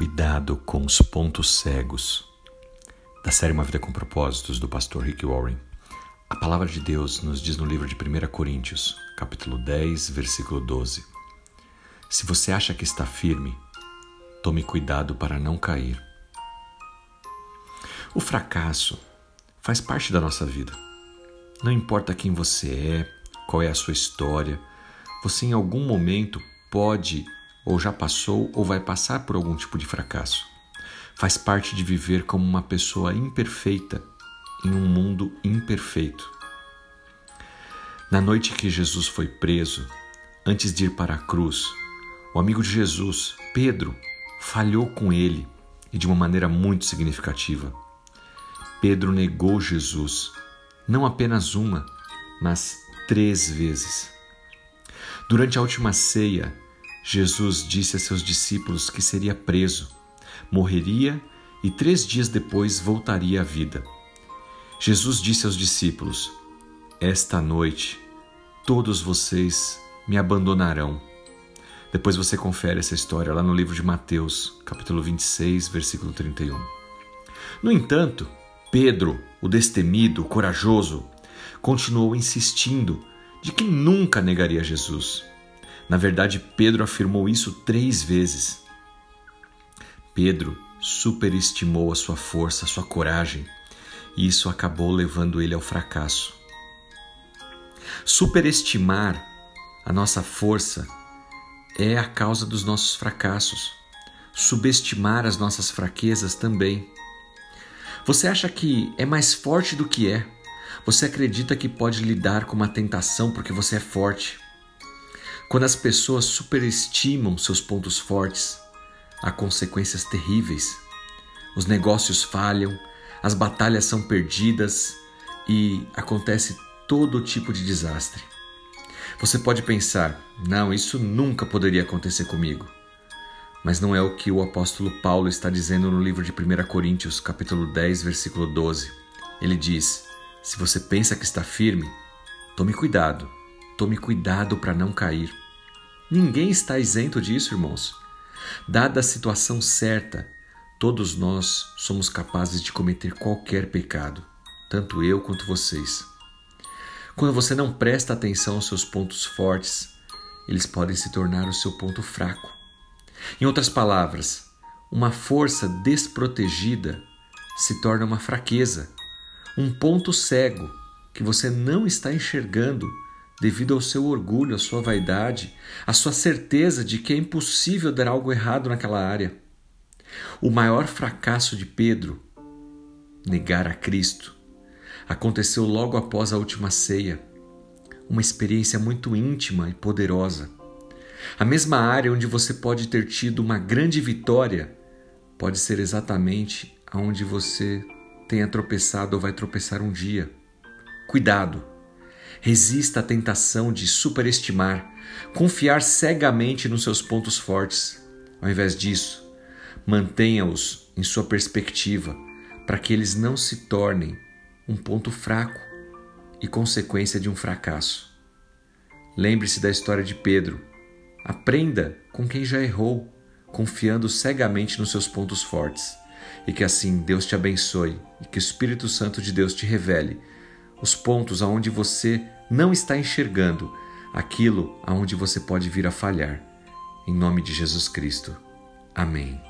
Cuidado com os pontos cegos. Da série Uma Vida com Propósitos, do pastor Rick Warren. A palavra de Deus nos diz no livro de 1 Coríntios, capítulo 10, versículo 12: Se você acha que está firme, tome cuidado para não cair. O fracasso faz parte da nossa vida. Não importa quem você é, qual é a sua história, você em algum momento pode ou já passou ou vai passar por algum tipo de fracasso. Faz parte de viver como uma pessoa imperfeita em um mundo imperfeito. Na noite que Jesus foi preso, antes de ir para a cruz, o amigo de Jesus, Pedro, falhou com ele e de uma maneira muito significativa. Pedro negou Jesus, não apenas uma, mas três vezes. Durante a última ceia, Jesus disse a seus discípulos que seria preso, morreria e três dias depois voltaria à vida. Jesus disse aos discípulos: Esta noite todos vocês me abandonarão. Depois você confere essa história lá no livro de Mateus, capítulo 26, versículo 31. No entanto, Pedro, o destemido, corajoso, continuou insistindo de que nunca negaria Jesus. Na verdade, Pedro afirmou isso três vezes. Pedro superestimou a sua força, a sua coragem, e isso acabou levando ele ao fracasso. Superestimar a nossa força é a causa dos nossos fracassos. Subestimar as nossas fraquezas também. Você acha que é mais forte do que é? Você acredita que pode lidar com uma tentação porque você é forte? Quando as pessoas superestimam seus pontos fortes, há consequências terríveis. Os negócios falham, as batalhas são perdidas e acontece todo tipo de desastre. Você pode pensar: não, isso nunca poderia acontecer comigo. Mas não é o que o apóstolo Paulo está dizendo no livro de 1 Coríntios, capítulo 10, versículo 12. Ele diz: Se você pensa que está firme, tome cuidado, tome cuidado para não cair. Ninguém está isento disso, irmãos. Dada a situação certa, todos nós somos capazes de cometer qualquer pecado, tanto eu quanto vocês. Quando você não presta atenção aos seus pontos fortes, eles podem se tornar o seu ponto fraco. Em outras palavras, uma força desprotegida se torna uma fraqueza, um ponto cego que você não está enxergando devido ao seu orgulho, à sua vaidade, à sua certeza de que é impossível dar algo errado naquela área. O maior fracasso de Pedro, negar a Cristo, aconteceu logo após a última ceia, uma experiência muito íntima e poderosa. A mesma área onde você pode ter tido uma grande vitória pode ser exatamente aonde você tenha tropeçado ou vai tropeçar um dia. Cuidado! Resista à tentação de superestimar, confiar cegamente nos seus pontos fortes. Ao invés disso, mantenha-os em sua perspectiva para que eles não se tornem um ponto fraco e consequência de um fracasso. Lembre-se da história de Pedro. Aprenda com quem já errou, confiando cegamente nos seus pontos fortes. E que assim Deus te abençoe e que o Espírito Santo de Deus te revele os pontos aonde você não está enxergando, aquilo aonde você pode vir a falhar. Em nome de Jesus Cristo. Amém.